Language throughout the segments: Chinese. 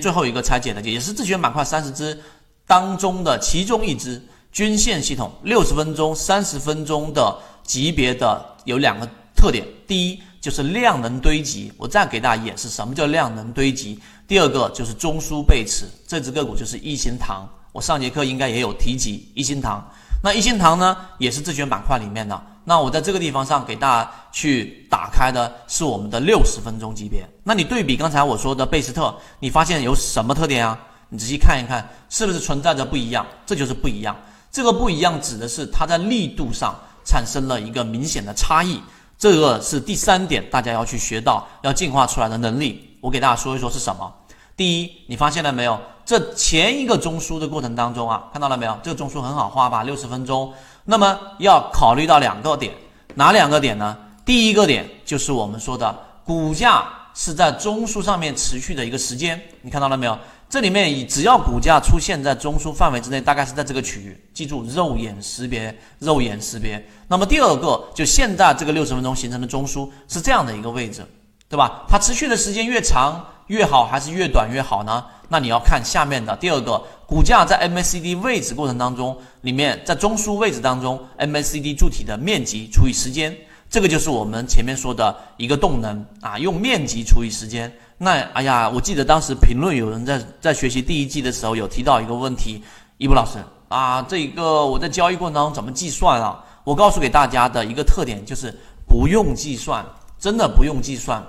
最后一个拆解的，也是自选板块三十只当中的其中一只均线系统，六十分钟、三十分钟的级别的有两个特点，第一就是量能堆积，我再给大家演示什么叫量能堆积。第二个就是中枢背驰，这只个股就是一心堂，我上节课应该也有提及一心堂。那一心堂呢，也是自选板块里面的。那我在这个地方上给大家去打开的是我们的六十分钟级别。那你对比刚才我说的贝斯特，你发现有什么特点啊？你仔细看一看，是不是存在着不一样？这就是不一样。这个不一样指的是它在力度上产生了一个明显的差异。这个是第三点，大家要去学到要进化出来的能力。我给大家说一说是什么。第一，你发现了没有？这前一个中枢的过程当中啊，看到了没有？这个中枢很好画吧？六十分钟。那么要考虑到两个点，哪两个点呢？第一个点就是我们说的股价是在中枢上面持续的一个时间，你看到了没有？这里面只要股价出现在中枢范围之内，大概是在这个区域，记住肉眼识别，肉眼识别。那么第二个，就现在这个六十分钟形成的中枢是这样的一个位置，对吧？它持续的时间越长。越好还是越短越好呢？那你要看下面的第二个，股价在 MACD 位置过程当中，里面在中枢位置当中，MACD 柱体的面积除以时间，这个就是我们前面说的一个动能啊，用面积除以时间。那哎呀，我记得当时评论有人在在学习第一季的时候有提到一个问题，一布老师啊，这个我在交易过程当中怎么计算啊？我告诉给大家的一个特点就是不用计算，真的不用计算。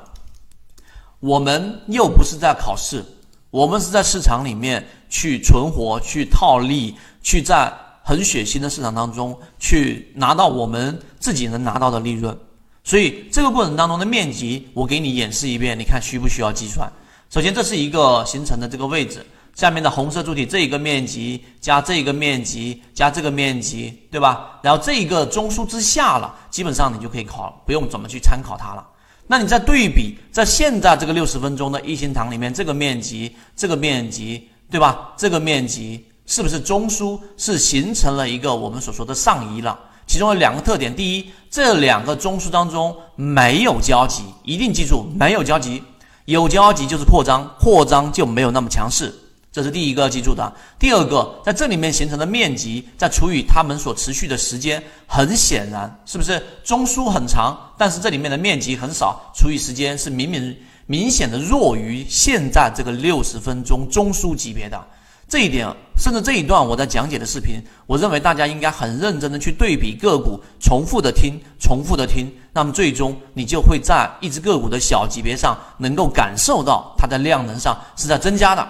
我们又不是在考试，我们是在市场里面去存活、去套利、去在很血腥的市场当中去拿到我们自己能拿到的利润。所以这个过程当中的面积，我给你演示一遍，你看需不需要计算？首先，这是一个形成的这个位置，下面的红色柱体这一个面积加这一个面积加这个面积，对吧？然后这一个中枢之下了，基本上你就可以考，不用怎么去参考它了。那你再对比，在现在这个六十分钟的一心堂里面，这个面积，这个面积，对吧？这个面积是不是中枢是形成了一个我们所说的上移了？其中有两个特点：第一，这两个中枢当中没有交集，一定记住没有交集，有交集就是扩张，扩张就没有那么强势。这是第一个记住的。第二个，在这里面形成的面积，再除以它们所持续的时间，很显然，是不是中枢很长，但是这里面的面积很少，除以时间是明明明显的弱于现在这个六十分钟中枢级别的这一点，甚至这一段我在讲解的视频，我认为大家应该很认真的去对比个股，重复的听，重复的听，那么最终你就会在一只个股的小级别上，能够感受到它在量能上是在增加的。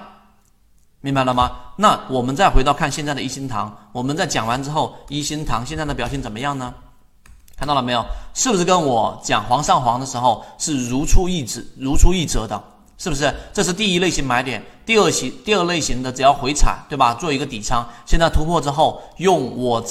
明白了吗？那我们再回到看现在的一心堂，我们在讲完之后，一心堂现在的表现怎么样呢？看到了没有？是不是跟我讲黄上黄的时候是如出一辙、如出一辙的？是不是？这是第一类型买点，第二型、第二类型的只要回踩，对吧？做一个底仓，现在突破之后，用我在。